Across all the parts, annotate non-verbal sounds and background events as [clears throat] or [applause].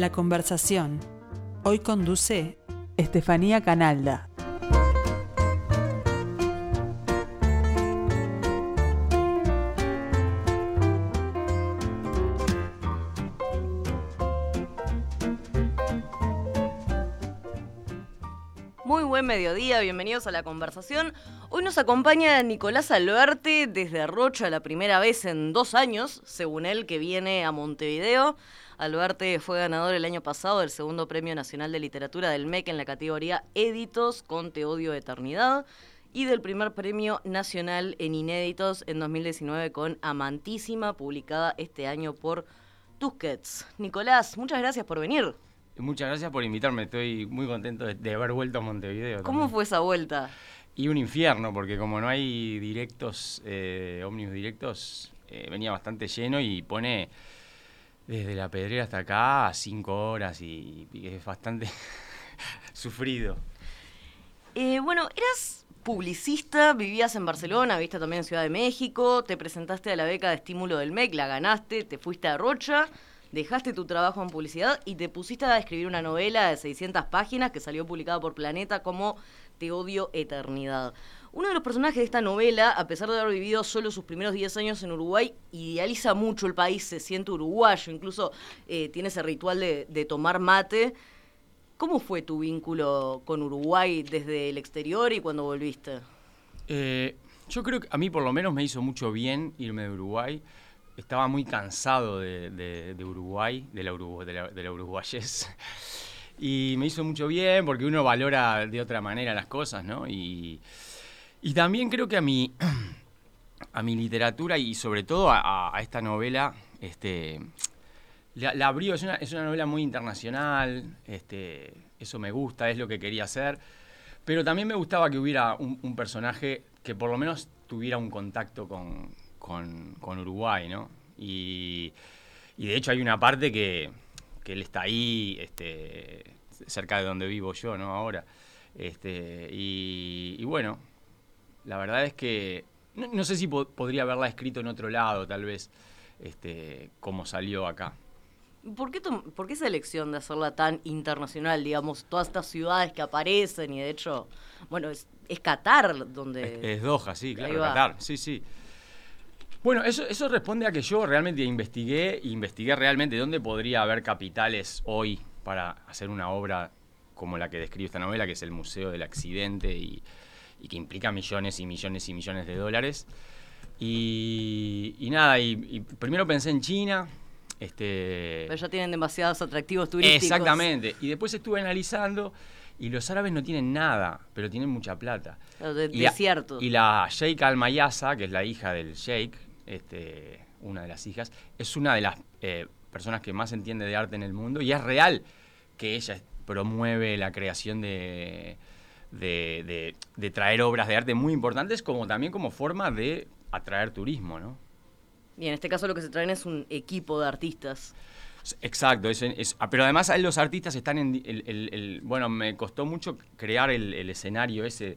La conversación. Hoy conduce Estefanía Canalda. Muy buen mediodía, bienvenidos a la conversación. Hoy nos acompaña Nicolás Alberti desde Rocha, la primera vez en dos años, según él, que viene a Montevideo. Alberti fue ganador el año pasado del segundo Premio Nacional de Literatura del MEC en la categoría Éditos con Te Odio Eternidad y del primer Premio Nacional en Inéditos en 2019 con Amantísima, publicada este año por Tusquets. Nicolás, muchas gracias por venir. Muchas gracias por invitarme, estoy muy contento de, de haber vuelto a Montevideo. ¿Cómo también. fue esa vuelta? Y un infierno, porque como no hay directos, eh, ómnibus directos, eh, venía bastante lleno y pone desde la pedrera hasta acá cinco horas y, y es bastante [laughs] sufrido. Eh, bueno, eras publicista, vivías en Barcelona, viste también en Ciudad de México, te presentaste a la beca de estímulo del MEC, la ganaste, te fuiste a Rocha, dejaste tu trabajo en publicidad y te pusiste a escribir una novela de 600 páginas que salió publicada por Planeta como Te odio eternidad. Uno de los personajes de esta novela, a pesar de haber vivido solo sus primeros 10 años en Uruguay, idealiza mucho el país, se siente uruguayo, incluso eh, tiene ese ritual de, tomar mate. ¿Cómo fue tu vínculo con Uruguay desde el exterior y cuando volviste? Eh, yo creo que a mí por lo menos me hizo mucho bien irme de Uruguay. Estaba muy cansado de, Uruguay, de la, Urugu-. [laughs] Y me hizo mucho bien porque uno valora de otra manera las cosas, ¿no? Y, y también creo que a mi, [clears throat] a mi literatura y sobre todo a, esta novela, este, la, abrió, es una, es una novela muy internacional, este, eso me gusta, es lo que quería hacer. Pero también me gustaba que hubiera un, personaje que por lo menos tuviera un contacto con, con- con Uruguay, ¿no? Y, y de hecho hay una parte que, que él está ahí, este, cerca de donde vivo yo, ¿no? Ahora. Este, y bueno, la verdad es que no, no sé si po- podría haberla escrito en otro lado, tal vez, este, como salió acá. ¿Por qué, ¿Por qué esa elección de hacerla tan internacional? Digamos, todas estas ciudades que aparecen y de hecho, bueno, es, es Qatar donde... Es, es Doha, sí, claro. Qatar, sí, sí. Bueno, eso, eso responde a que yo realmente investigué, investigué realmente dónde podría haber capitales hoy para hacer una obra como la que describe esta novela, que es el Museo del Accidente y, y que implica millones y millones y millones de dólares. Y, y nada, y, y primero pensé en China, este, Pero ya tienen demasiados atractivos turísticos. Exactamente. Y después estuve analizando y los árabes no tienen nada, pero tienen mucha plata. De- Y la- desiertos. Y la Sheikh Al-Mayasa, que es la hija del Sheikh, este, una de las hijas, es una de las eh, personas que más entiende de arte en el mundo y es real que ella promueve la creación de, de, de- de traer obras de arte muy importantes como también como forma de atraer turismo, ¿no? Y en este caso lo que se traen es un equipo de artistas. Exacto, es, es- ah, pero además los artistas están en... el- el- el- bueno, me costó mucho crear el, el escenario ese,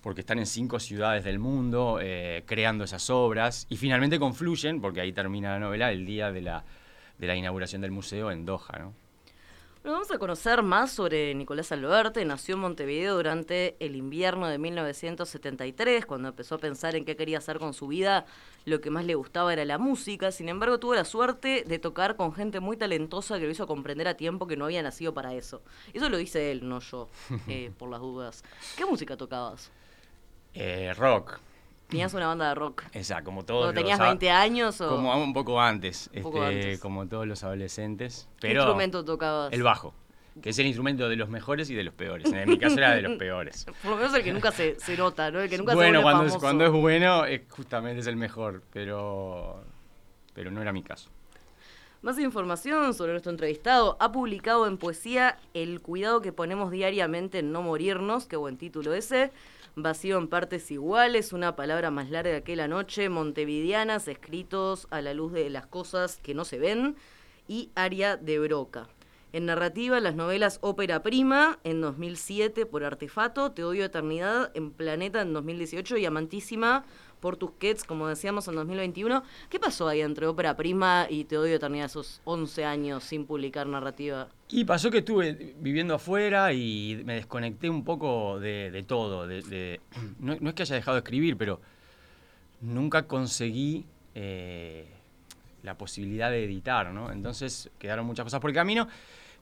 porque están en cinco ciudades del mundo eh, creando esas obras, y finalmente confluyen, porque ahí termina la novela, el día de la, de la inauguración del museo en Doha, ¿no? Bueno, vamos a conocer más sobre Nicolás Alberti. Nació en Montevideo durante el invierno de 1973, cuando empezó a pensar en qué quería hacer con su vida. Lo que más le gustaba era la música. Sin embargo, tuvo la suerte de tocar con gente muy talentosa que lo hizo comprender a tiempo que no había nacido para eso. Eso lo dice él, no yo, eh, [laughs] por las dudas. ¿Qué música tocabas? Eh, rock, ¿Tenías una banda de rock? esa, como todos ¿Cuando tenías los a- 20 años o Como un poco antes, Un poco este, antes. como todos los adolescentes. qué instrumento tocabas? El bajo, que es el instrumento de los mejores y de los peores. En mi caso era de los [laughs] peores. Por lo menos el que nunca se, se nota, ¿no? El que nunca se bueno, vuelve cuando es, famoso. cuando es bueno, es, justamente es el mejor, pero, pero no era mi caso. Más información sobre nuestro entrevistado. Ha publicado en poesía El cuidado que ponemos diariamente en no morirnos, qué buen título ese. Vacío en partes iguales, una palabra más larga que la noche, montevideanas, escritos a la luz de las cosas que no se ven, y Aria de Broca. En narrativa, las novelas Ópera Prima en 2007 por Artefato, Te odio eternidad en Planeta en 2018 y Amantísima por Tusquets, como decíamos, en 2021. ¿Qué pasó ahí entre Ópera Prima y Te odio eternidad esos 11 años sin publicar narrativa? Y pasó que estuve viviendo afuera y me desconecté un poco de, todo. De, [clears throat] no, es que haya dejado de escribir, pero nunca conseguí... Eh, la posibilidad de editar, ¿no? Entonces quedaron muchas cosas por el camino.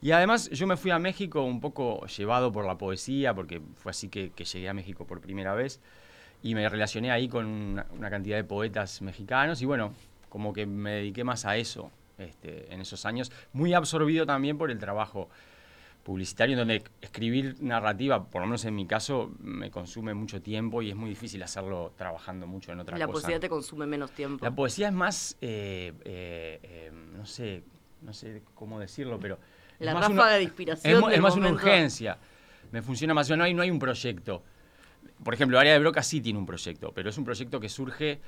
Y además yo me fui a México un poco llevado por la poesía, porque fue así que, llegué a México por primera vez. Y me relacioné ahí con una, cantidad de poetas mexicanos y bueno, como que me dediqué más a eso este, en esos años, muy absorbido también por el trabajo publicitario, en donde escribir narrativa, por lo menos en mi caso, me consume mucho tiempo y es muy difícil hacerlo trabajando mucho en otra cosa. La poesía te consume menos tiempo. La poesía es más, eh, eh, no sé, no sé cómo decirlo, pero... La ráfaga de inspiración. Es, más una urgencia. Me funciona más. No hay, no hay un proyecto. Por ejemplo, Área de Broca sí tiene un proyecto, pero es un proyecto que surge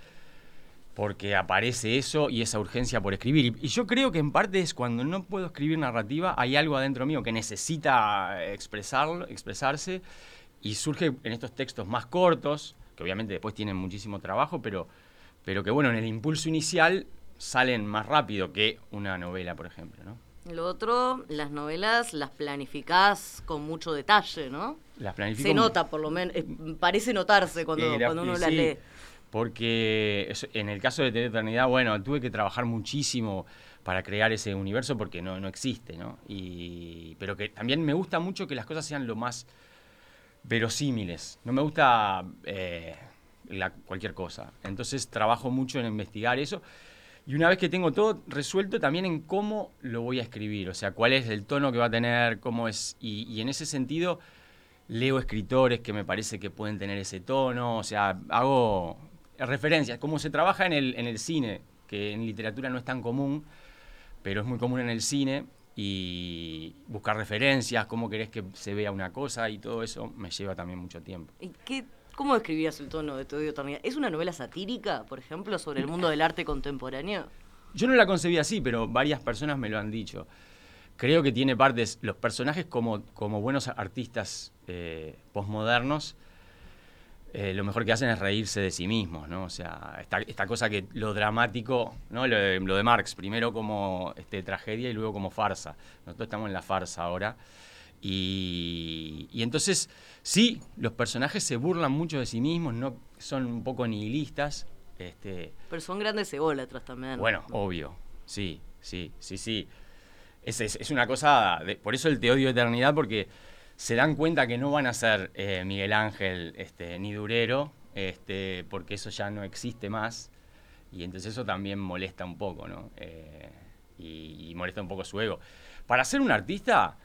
porque aparece eso y esa urgencia por escribir. Y yo creo que en parte es cuando no puedo escribir narrativa, hay algo adentro mío que necesita expresarlo, expresarse y surge en estos textos más cortos, que obviamente después tienen muchísimo trabajo, pero, pero que bueno, en el impulso inicial salen más rápido que una novela, por ejemplo, ¿no? Lo otro, las novelas las planificás con mucho detalle, ¿no? Las planifico. Se nota, por lo menos, eh, parece notarse cuando, cuando uno las lee. Porque en el caso de Tener Eternidad, bueno, tuve que trabajar muchísimo para crear ese universo porque no, no existe, ¿no? Y, pero que también me gusta mucho que las cosas sean lo más verosímiles. No me gusta eh, cualquier cosa. Entonces trabajo mucho en investigar eso. Y una vez que tengo todo resuelto, también en cómo lo voy a escribir. O sea, cuál es el tono que va a tener, cómo es. Y, en ese sentido, leo escritores que me parece que pueden tener ese tono. O sea, hago referencias, como se trabaja en el, en el cine, que en literatura no es tan común, pero es muy común en el cine, y buscar referencias, cómo querés que se vea una cosa, y todo eso me lleva también mucho tiempo. ¿Y qué, cómo describirías el tono de Tu eternidad? ¿Es una novela satírica, por ejemplo, sobre el mundo del arte contemporáneo? Yo no la concebí así, pero varias personas me lo han dicho. Creo que tiene partes, los personajes como, como buenos artistas eh, posmodernos, eh, lo mejor que hacen es reírse de sí mismos, ¿no? O sea, esta, esta cosa que lo dramático, ¿no? Lo de, Marx, primero como este, tragedia y luego como farsa. Nosotros estamos en la farsa ahora. Y, y, entonces, sí, los personajes se burlan mucho de sí mismos, no son un poco nihilistas. Este, Pero son grandes ególatras también. Bueno, obvio, sí, sí, sí, sí. Es, es, es una cosa, de, por eso el te odio eternidad, porque se dan cuenta que no van a ser eh, Miguel Ángel este, ni Durero, este, porque eso ya no existe más. Y entonces eso también molesta un poco, ¿no? Eh, y, molesta un poco su ego. Para ser un artista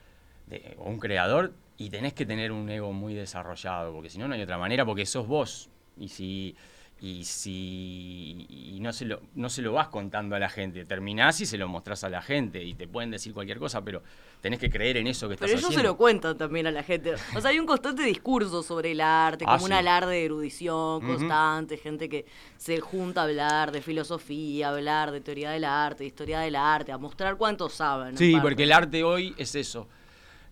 o un creador, y tenés que tener un ego muy desarrollado, porque si no, no hay otra manera, porque sos vos. Y si y si y no, se lo, no se lo vas contando a la gente, terminás y se lo mostrás a la gente y te pueden decir cualquier cosa, pero tenés que creer en eso que estás haciendo. Pero ellos se lo cuentan también a la gente. O sea, hay un constante discurso sobre el arte, ah, como un alarde de erudición constante, gente que se junta a hablar de filosofía, a hablar de teoría del arte, de historia del arte, a mostrar cuánto saben. Sí, porque el arte hoy es eso.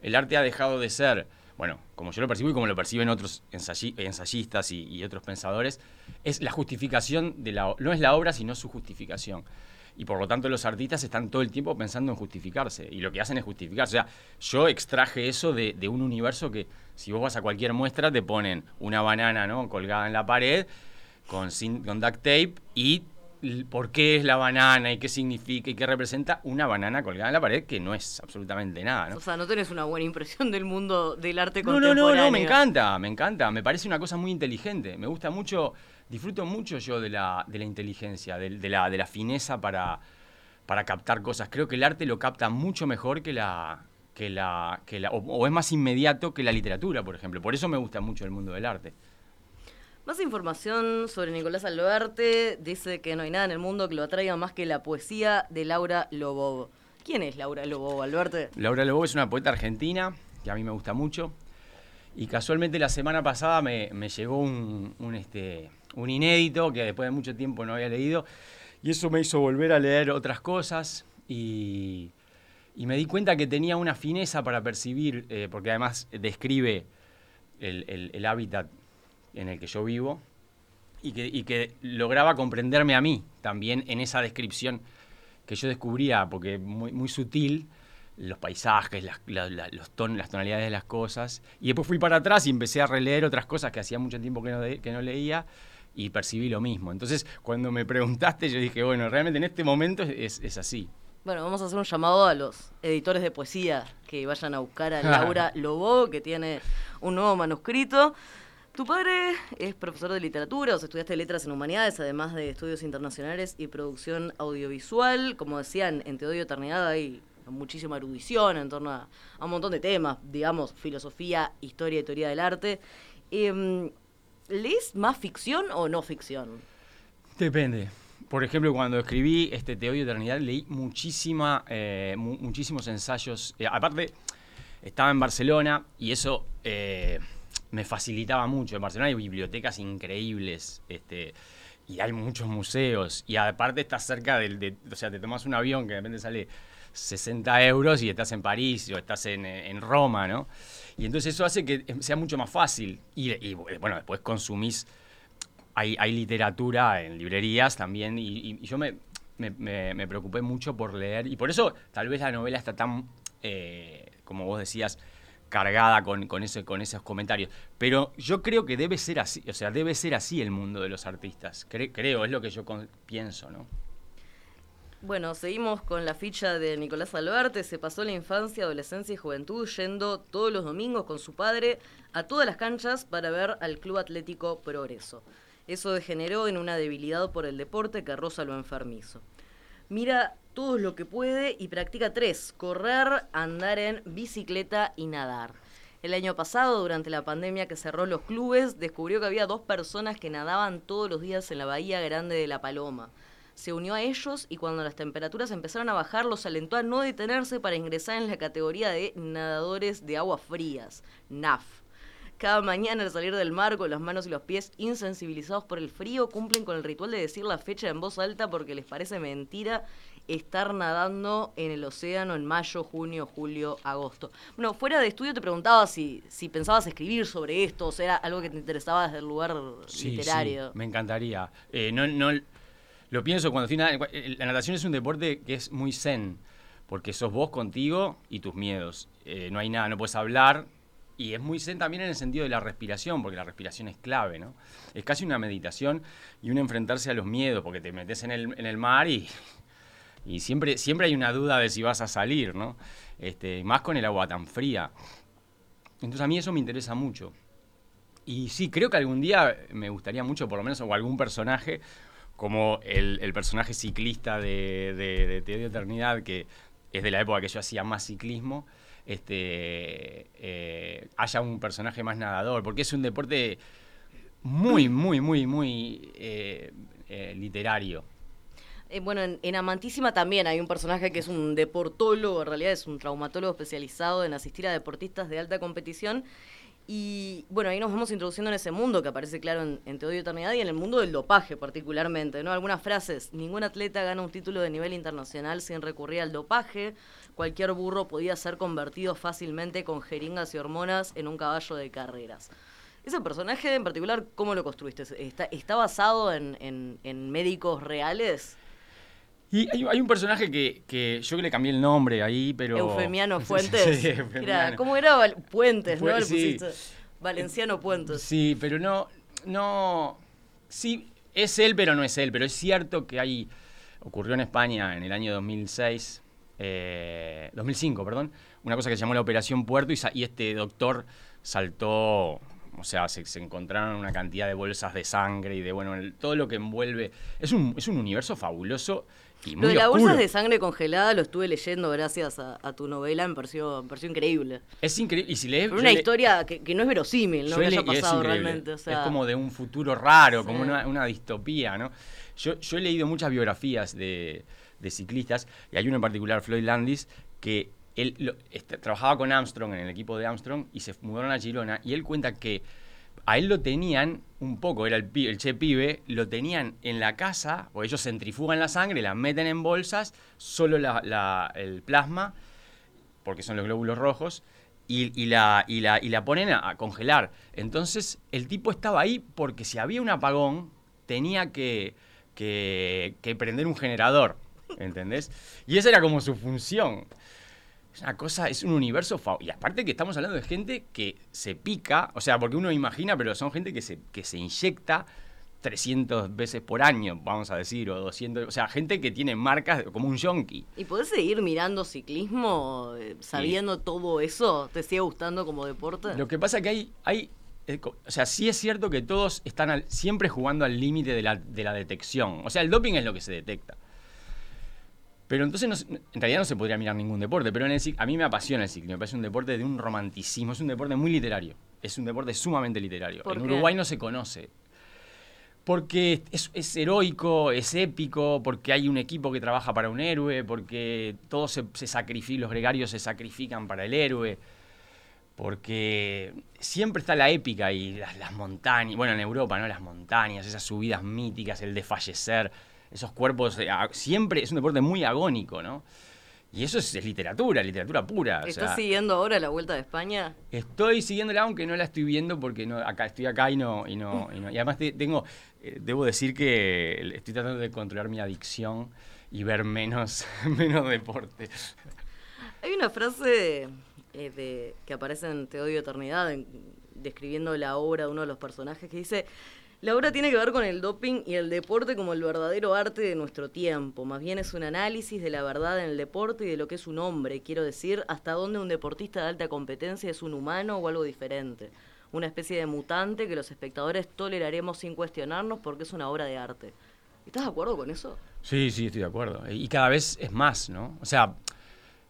El arte ha dejado de ser bueno, como yo lo percibo y como lo perciben otros ensayistas y, otros pensadores, es la justificación de la no es la obra, sino su justificación. Y por lo tanto los artistas están todo el tiempo pensando en justificarse. Y lo que hacen es justificarse. O sea, yo extraje eso de, un universo que si vos vas a cualquier muestra te ponen una banana ¿no? colgada en la pared con, con duct tape y por qué es la banana y qué significa y qué representa una banana colgada en la pared que no es absolutamente nada. ¿no? O sea, no tenés una buena impresión del mundo del arte contemporáneo. No, no, no, me encanta, me encanta. Me parece una cosa muy inteligente. Me gusta mucho, disfruto mucho yo de la, de la inteligencia, de, la, de la fineza para, para captar cosas. Creo que el arte lo capta mucho mejor que la, que la, que la o es más inmediato que la literatura, por ejemplo. Por eso me gusta mucho el mundo del arte. Más información sobre Nicolás Alberti. Dice que no hay nada en el mundo que lo atraiga más que la poesía de Laura Lobob. ¿Quién es Laura Lobob, Alberti? Laura Lobob es una poeta argentina que a mí me gusta mucho. Y casualmente la semana pasada me, llegó un, este, un inédito que después de mucho tiempo no había leído. Y eso me hizo volver a leer otras cosas. Y, y me di cuenta que tenía una fineza para percibir, eh, porque además describe el, hábitat en el que yo vivo, y que, que, lograba comprenderme a mí también en esa descripción que yo descubría, porque muy, muy sutil, los paisajes, las, los ton, las tonalidades de las cosas. Y después fui para atrás y empecé a releer otras cosas que hacía mucho tiempo que no, que no leía y percibí lo mismo. Entonces, cuando me preguntaste, yo dije, bueno, realmente en este momento es, es así. Bueno, vamos a hacer un llamado a los editores de poesía que vayan a buscar a [laughs] Laura Lobo, que tiene un nuevo manuscrito. Tu padre es profesor de literatura, o sea, estudiaste letras en humanidades, además de estudios internacionales y producción audiovisual. Como decían, en Te odio eternidad hay muchísima erudición en torno a, un montón de temas, digamos, filosofía, historia y teoría del arte. Eh, ¿Lees más ficción o no ficción? Depende. Por ejemplo, cuando escribí este Te eternidad, leí muchísima, eh, muchísimos ensayos. Eh, aparte, estaba en Barcelona y eso eh, me facilitaba mucho. En Barcelona hay bibliotecas increíbles. Este, y hay muchos museos. Y aparte estás cerca del... De, o sea, te tomas un avión que de repente sale 60 euros y estás en París o estás en, Roma, ¿no? Y entonces eso hace que sea mucho más fácil. Y, bueno, después consumís, hay, literatura en librerías también, y, yo me, me, preocupé mucho por leer, y por eso tal vez la novela está tan, eh, como vos decías, cargada con, con, con esos comentarios. Pero yo creo que debe ser así, o sea, debe ser así el mundo de los artistas. creo, es lo que yo pienso, ¿no? Bueno, seguimos con la ficha de Nicolás Albarte. Se pasó la infancia, adolescencia y juventud yendo todos los domingos con su padre a todas las canchas para ver al Club Atlético Progreso. Eso degeneró en una debilidad por el deporte que roza lo enfermizo. Mira todo lo que puede y practica tres, correr, andar en bicicleta y nadar. El año pasado, durante la pandemia que cerró los clubes, descubrió que había dos personas que nadaban todos los días en la Bahía Grande de La Paloma se unió a ellos y cuando las temperaturas empezaron a bajar los alentó a no detenerse para ingresar en la categoría de nadadores de aguas frías, NAF. Cada mañana al salir del mar con las manos y los pies insensibilizados por el frío cumplen con el ritual de decir la fecha en voz alta porque les parece mentira estar nadando en el océano en mayo, junio, julio, agosto. Bueno, fuera de estudio te preguntaba si, si pensabas escribir sobre esto, o sea, era algo que te interesaba desde el lugar literario. Sí, me encantaría. Eh, no, no, lo pienso cuando la natación es un deporte que es muy zen, porque sos vos contigo y tus miedos. Eh, no hay nada, no puedes hablar. Y es muy zen también en el sentido de la respiración, porque la respiración es clave, ¿no? Es casi una meditación y un enfrentarse a los miedos, porque te metes en el, en el mar y, y siempre, siempre hay una duda de si vas a salir, ¿no? Este, más con el agua tan fría. Entonces a mí eso me interesa mucho. Y sí, creo que algún día me gustaría mucho, por lo menos, o algún personaje, como el, personaje ciclista de, de, de Eternidad, que es de la época que yo hacía más ciclismo, este, eh, haya un personaje más nadador, porque es un deporte muy, muy, muy, muy eh, eh, literario. Bueno, en, Amantísima también hay un personaje que es un deportólogo, en realidad es un traumatólogo especializado en asistir a deportistas de alta competición y bueno, ahí nos vamos introduciendo en ese mundo que aparece claro en, en Te odio eternidad y en el mundo del dopaje particularmente, ¿no? Algunas frases, ningún atleta gana un título de nivel internacional sin recurrir al dopaje, cualquier burro podía ser convertido fácilmente con jeringas y hormonas en un caballo de carreras. Ese personaje en particular, ¿cómo lo construiste? ¿Está, basado en médicos reales? Y hay, un personaje que, que, yo le cambié el nombre ahí, pero... Eufemiano [laughs] Fuentes. sí, ¿Cómo era? Puentes, ¿no? Valenciano Puentes. Sí, pero no, no... Sí, es él, pero no es él. Pero es cierto que hay... Ocurrió en España en el año 2006, 2005, eh, perdón, una cosa que se llamó la Operación Puerto y, y este doctor saltó o sea, se, encontraron una cantidad de bolsas de sangre y de, bueno, todo lo que envuelve. Es un, es un universo fabuloso y muy Lo de las bolsas de sangre congelada lo estuve leyendo gracias a, tu novela, me pareció, me pareció increíble. Es increíble. Y si lees. una historia que, no es verosímil, ¿no? Que haya pasado realmente. Es como de un futuro raro, como una, distopía, ¿no? Yo, yo he leído muchas biografías de, de ciclistas, y hay uno en particular, Floyd Landis, que él este, trabajaba con Armstrong en el equipo de Armstrong y se mudaron a Girona y él cuenta que a él lo tenían un poco, era el, el che pibe, lo tenían en la casa, o ellos centrifugan la sangre, la meten en bolsas, solo el plasma, porque son los glóbulos rojos, y, la, y, la, y la ponen a, congelar. Entonces, el tipo estaba ahí porque si había un apagón, tenía que, que, que prender un generador, ¿entendés? Y esa era como su función. Es una cosa, es un universo. Y aparte que estamos hablando de gente que se pica, o sea, porque uno imagina, pero son gente que se, que se inyecta 300 veces por año, vamos a decir, o 200, o sea, gente que tiene marcas como un yonki. ¿Y podés seguir mirando ciclismo eh, sabiendo todo eso? ¿Te sigue gustando como deporte? Lo que pasa es que hay, hay eh, o sea, sí es cierto que todos están siempre jugando al límite de la, de la detección. O sea, el doping es lo que se detecta. Pero entonces en realidad no se podría mirar ningún deporte, pero en el, a mí me apasiona el ciclismo, me parece un deporte de un romanticismo, es un deporte muy literario, es un deporte sumamente literario. En Uruguay no se conoce, porque es, heroico, es épico, porque hay un equipo que trabaja para un héroe, porque todos se, se sacrifican, los gregarios se sacrifican para el héroe, porque siempre está la épica y las, las montañas, bueno en Europa, ¿no? Las montañas, esas subidas míticas, el desfallecer esos cuerpos, eh, siempre es un deporte muy agónico, ¿no? Y eso es, literatura, literatura pura. ¿Estás siguiendo ahora la Vuelta de España? Estoy siguiéndola, aunque no la estoy viendo porque no, acá estoy acá y no... Y, no, y, además tengo, eh, debo decir que estoy tratando de controlar mi adicción y ver menos, [laughs] menos deporte. Hay una frase eh, de, que aparece en Te odio eternidad, describiendo la obra de uno de los personajes, que dice, la obra tiene que ver con el doping y el deporte como el verdadero arte de nuestro tiempo. Más bien es un análisis de la verdad en el deporte y de lo que es un hombre. Quiero decir, hasta dónde un deportista de alta competencia es un humano o algo diferente. Una especie de mutante que los espectadores toleraremos sin cuestionarnos porque es una obra de arte. ¿Estás de acuerdo con eso? Sí, sí, estoy de acuerdo. Y cada vez es más, ¿no? O sea,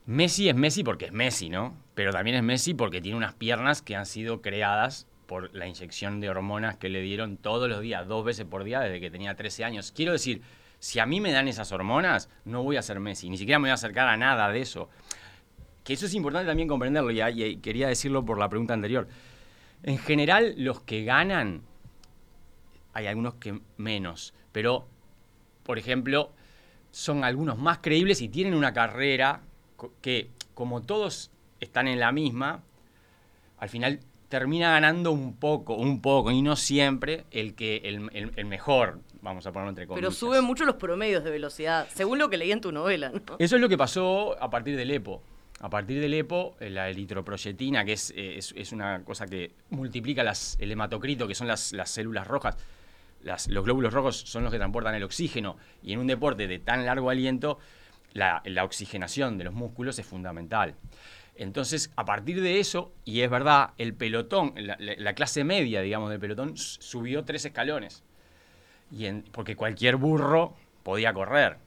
Messi es Messi porque es Messi, ¿no? Pero también es Messi porque tiene unas piernas que han sido creadas por la inyección de hormonas que le dieron todos los días, dos veces por día desde que tenía 13 años. Quiero decir, si a mí me dan esas hormonas, no voy a ser Messi, ni siquiera me voy a acercar a nada de eso. Que eso es importante también comprenderlo, y, quería decirlo por la pregunta anterior. En general, los que ganan, hay algunos que menos, pero, por ejemplo, son algunos más creíbles y tienen una carrera que, como todos están en la misma, al final termina ganando un poco, un poco, y no siempre el que el, mejor, vamos a ponerlo entre comillas. Pero sube mucho los promedios de velocidad, según lo que leí en tu novela, ¿no? Eso es lo que pasó a partir del EPO. A partir del EPO, eh, la eritroproyetina, que es, es, una cosa que multiplica las, el hematocrito, que son las, las células rojas, las, los glóbulos rojos son los que transportan el oxígeno, y en un deporte de tan largo aliento, la, la oxigenación de los músculos es fundamental. Entonces, a partir de eso, y es verdad, el pelotón, la, clase media, digamos, del pelotón, subió tres escalones. Y porque cualquier burro podía correr.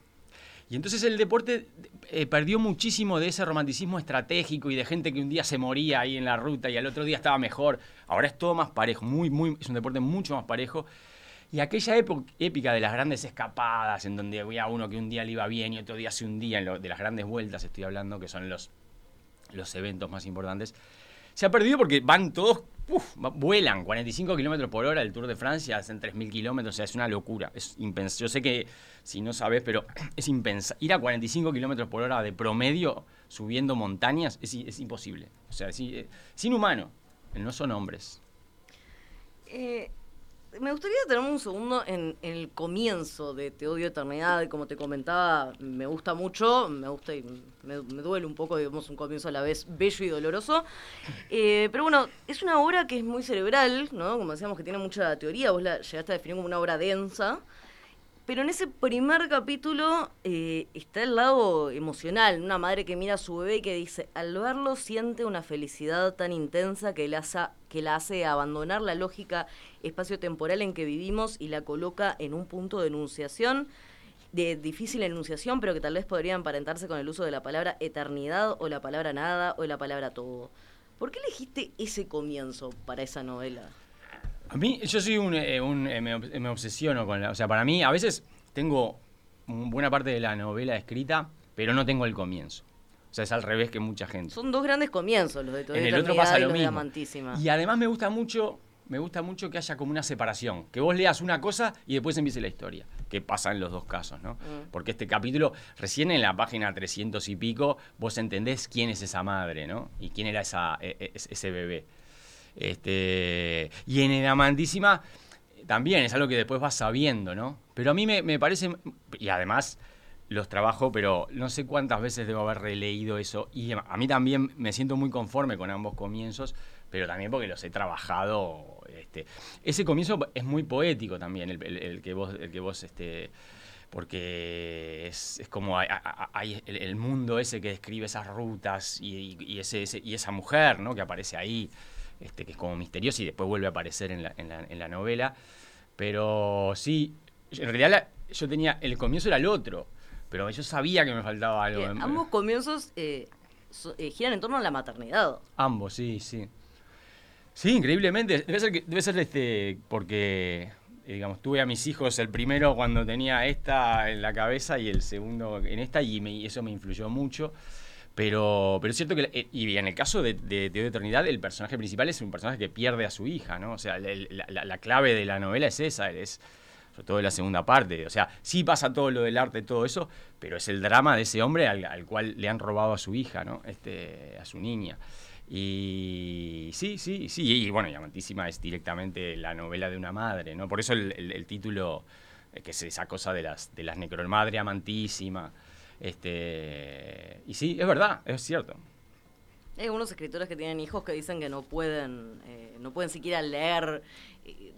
Y entonces el deporte eh, perdió muchísimo de ese romanticismo estratégico y de gente que un día se moría ahí en la ruta y al otro día estaba mejor. Ahora es todo más parejo, muy, muy, es un deporte mucho más parejo. Y aquella época, épica de las grandes escapadas, en donde había uno que un día le iba bien y otro día se hundía, de las grandes vueltas estoy hablando, que son los los eventos más importantes. Se ha perdido porque van todos, vuelan 45 kilómetros por hora el Tour de Francia, hacen 3.000 kilómetros, o sea, es una locura. Es Yo sé que si no sabes, pero [clears throat] es impensable. Ir a 45 kilómetros por hora de promedio subiendo montañas es, imposible. O sea, es, es inhumano. No son hombres. Eh, me gustaría tener un segundo en, el comienzo de Te odio eternidad, como te comentaba, me gusta mucho, me gusta y me, duele un poco, digamos, un comienzo a la vez bello y doloroso. Eh, pero bueno, es una obra que es muy cerebral, ¿no? Como decíamos que tiene mucha teoría, vos la llegaste a definir como una obra densa. Pero en ese primer capítulo eh, está el lado emocional, una madre que mira a su bebé y que dice, al verlo siente una felicidad tan intensa que la, hace, que la hace abandonar la lógica espacio-temporal en que vivimos y la coloca en un punto de enunciación, de difícil enunciación, pero que tal vez podría emparentarse con el uso de la palabra eternidad o la palabra nada o la palabra todo. ¿Por qué elegiste ese comienzo para esa novela? A mí, yo soy un, eh, eh, me, obsesiono con la, o sea, para mí, a veces tengo buena parte de la novela escrita, pero no tengo el comienzo. O sea, es al revés que mucha gente. Son dos grandes comienzos los de todo En el otro pasa lo mismo. Y además me gusta mucho, me gusta mucho que haya como una separación, que vos leas una cosa y después empiece la historia, que pasa en los dos casos, ¿no? Mm. Porque este capítulo, recién en la página 300 y pico, vos entendés quién es esa madre, ¿no? Y quién era esa, e- e- ese bebé. Este, y en el Amantísima también es algo que después vas sabiendo, ¿no? Pero a mí me, me parece, y además los trabajo, pero no sé cuántas veces debo haber releído eso. Y a mí también me siento muy conforme con ambos comienzos, pero también porque los he trabajado. Este. Ese comienzo es muy poético también, el, que vos, el que vos este, porque es, es como hay, el, mundo ese que describe esas rutas y, ese- y esa mujer ¿no? que aparece ahí, este, que es como misteriosa y después vuelve a aparecer en la, en la- en la novela. Pero sí, en realidad la- yo tenía, el comienzo era el otro, pero yo sabía que me faltaba algo. Eh, ambos comienzos eh, so- eh, giran en torno a la maternidad. Ambos, sí, sí. Sí, increíblemente. Debe ser, que- debe ser este, porque, eh, digamos, tuve a mis hijos el primero cuando tenía esta en la cabeza y el segundo en esta, y, me- y eso me influyó mucho. Pero, pero es cierto que, eh, y en el caso de, de de Eternidad, el personaje principal es un personaje que pierde a su hija, ¿no? O sea, la, la- la clave de la novela es esa, es sobre todo la segunda parte. O sea, sí pasa todo lo del arte, todo eso, pero es el drama de ese hombre al, al cual le han robado a su hija, ¿no? Este, a su niña. Y sí, sí, sí. Y bueno, y Amantísima es directamente la novela de una madre, ¿no? Por eso el, el- título, eh, que es esa cosa de las, de las necro madre amantísima. Este, y sí, es verdad, es cierto. Hay algunos escritores que tienen hijos que dicen que no pueden, eh, no pueden siquiera leer eh,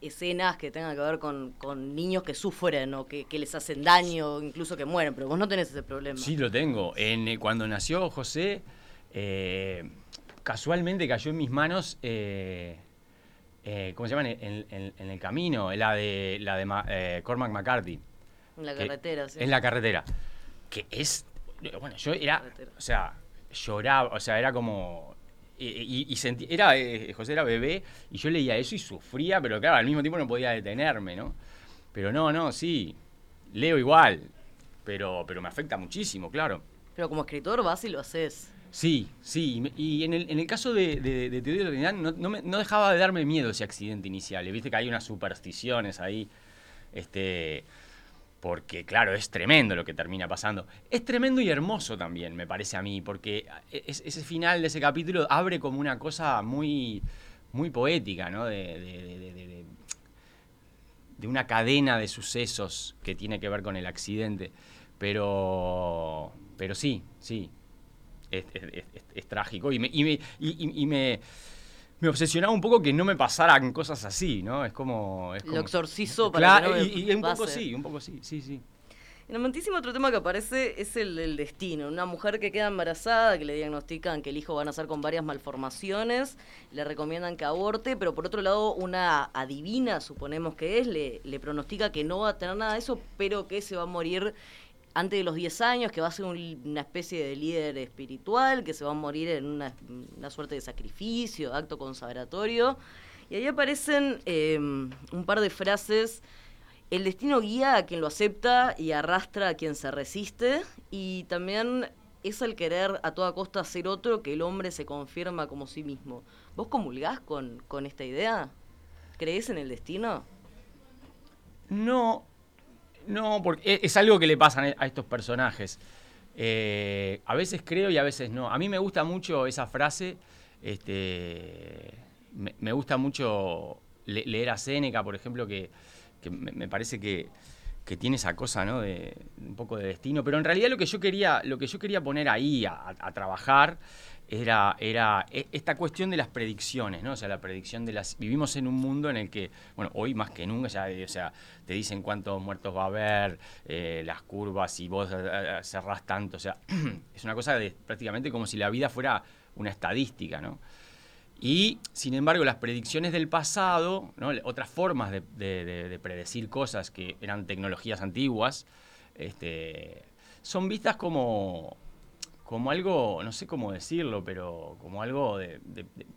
escenas que tengan que ver con, con niños que sufren o que, que les hacen daño, incluso que mueren, pero vos no tenés ese problema. Sí, lo tengo. En, eh, cuando nació José, eh, casualmente cayó en mis manos, eh, eh, ¿cómo se llama? En, en- en el camino, la de, la de Ma- eh, Cormac McCarthy. en la que- carretera, sí. En la carretera. Que es. Bueno, yo era. O sea, lloraba, o sea, era como. Y, y- sentí, era, eh, José era bebé y yo leía eso y sufría, pero claro, al mismo tiempo no podía detenerme, ¿no? Pero no, no, sí, leo igual, pero, pero me afecta muchísimo, claro. Pero como escritor vas y lo haces. Sí, sí, y en el, en el caso de, de, de Eternidad no, no me- no dejaba de darme miedo ese accidente inicial, viste que hay unas supersticiones ahí, este, porque claro, es tremendo lo que termina pasando. Es tremendo y hermoso también, me parece a mí, porque es- ese final de ese capítulo abre como una cosa muy, muy poética, ¿no? De, una cadena de sucesos que tiene que ver con el accidente. Pero, pero sí, sí, es, trágico y me, y me, me obsesionaba un poco que no me pasaran cosas así, ¿no? Es como... Es Lo como- exorcizo para Claro, que no me y, y un poco sí, un poco sí, sí, sí. En Amantísimo otro tema que aparece es el del destino. Una mujer que queda embarazada, que le diagnostican que el hijo va a nacer con varias malformaciones, le recomiendan que aborte, pero por otro lado una adivina, suponemos que es, le, le pronostica que no va a tener nada de eso, pero que se va a morir antes de los 10 años, que va a ser un- una especie de líder espiritual, que se va a morir en una, una suerte de sacrificio, acto consagratorio. Y ahí aparecen eh, un par de frases el destino guía a quien lo acepta y arrastra a quien se resiste. Y también es el querer a toda costa ser otro que el hombre se confirma como sí mismo. ¿Vos comulgás con, con esta idea? ¿Crees en el destino? No, no, porque es, es algo que le pasa a estos personajes. Eh, a veces creo y a veces no. A mí me gusta mucho esa frase. Este, me, gusta mucho le- leer a Séneca, por ejemplo, que, me parece que, que tiene esa cosa, ¿no? De un poco de destino. Pero en realidad lo que yo quería, lo que yo quería poner ahí a, trabajar era, era e- esta cuestión de las predicciones, ¿no? O sea, la predicción de las. Vivimos en un mundo en el que, bueno, hoy más que nunca, ya, o sea, te dicen cuántos muertos va a haber, eh, las curvas, y vos eh, eh, cerrás tanto. O sea, [clears throat] es una cosa de prácticamente como si la vida fuera una estadística, ¿no? Y, sin embargo, las predicciones del pasado, otras formas de, de- de- de predecir cosas que eran tecnologías antiguas, este, son vistas como, como algo, no sé cómo decirlo, pero como algo de,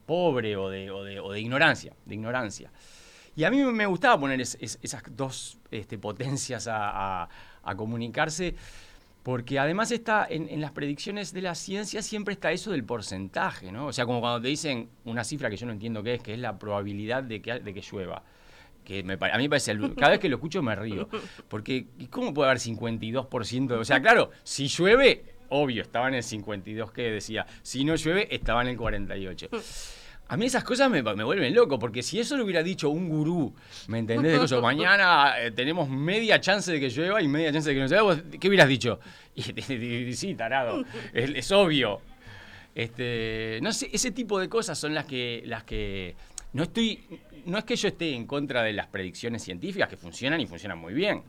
pobre o de, ignorancia, de ignorancia. Y a mí me gustaba poner es- es- esas dos este, potencias a comunicarse, Porque además está en, las predicciones de la ciencia siempre está eso del porcentaje, ¿no? O sea, como cuando te dicen una cifra que yo no entiendo qué es, que es la probabilidad de que, de que llueva. Que me, a mí me parece, cada vez que lo escucho me río. Porque, ¿cómo puede haber 52%? O sea, claro, si llueve, obvio, estaba en el 52 que decía. Si no llueve, estaba en el 48. A mí esas cosas me, vuelven loco, porque si eso lo hubiera dicho un gurú, ¿me entendés? Mañana eh, tenemos media chance de que llueva y media chance de que no llueva, ¿qué hubieras dicho? [laughs] Y, sí, tarado, es, obvio. Este, no sé, ese tipo de cosas son las que, las que no estoy, no es que yo esté en contra de las predicciones científicas que funcionan y funcionan muy bien.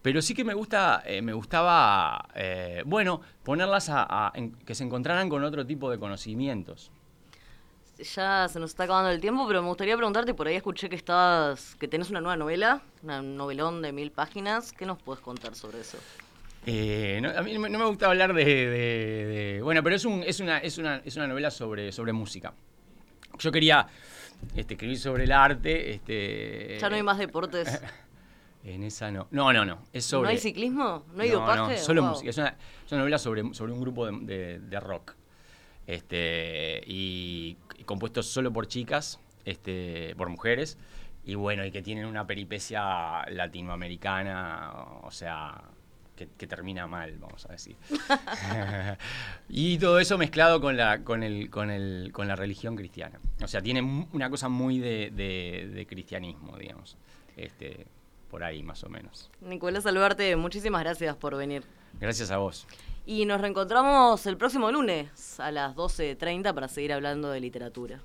Pero sí que me gusta, eh, me gustaba, eh, bueno, ponerlas a, que se encontraran con otro tipo de conocimientos ya se nos está acabando el tiempo, pero me gustaría preguntarte, por ahí escuché que estás, que tenés una nueva novela, una novelón de mil páginas. ¿Qué nos puedes contar sobre eso? Eh, a mí no me gusta hablar de, bueno, pero es, un, es, una, es, una, es una novela sobre, sobre música. Yo quería este, escribir sobre el arte. Este, ya no hay más deportes. [laughs] En esa no. No, no, no. Es sobre, ¿No hay ciclismo? ¿No hay dopaje? No, solo música. Es una, es una, novela sobre, sobre un grupo de, de rock. Este, y compuestos solo por chicas, este, por mujeres, y bueno, y que tienen una peripecia latinoamericana, o sea, que, termina mal, vamos a decir. [laughs] [laughs] y todo eso mezclado con la, con, el, con, el, con la religión cristiana. O sea, tiene una cosa muy de, de, cristianismo, digamos. Este, por ahí más o menos. Nicolás Salvarte, muchísimas gracias por venir. Gracias a vos. Y nos reencontramos el próximo lunes a las 12.30 para seguir hablando de literatura.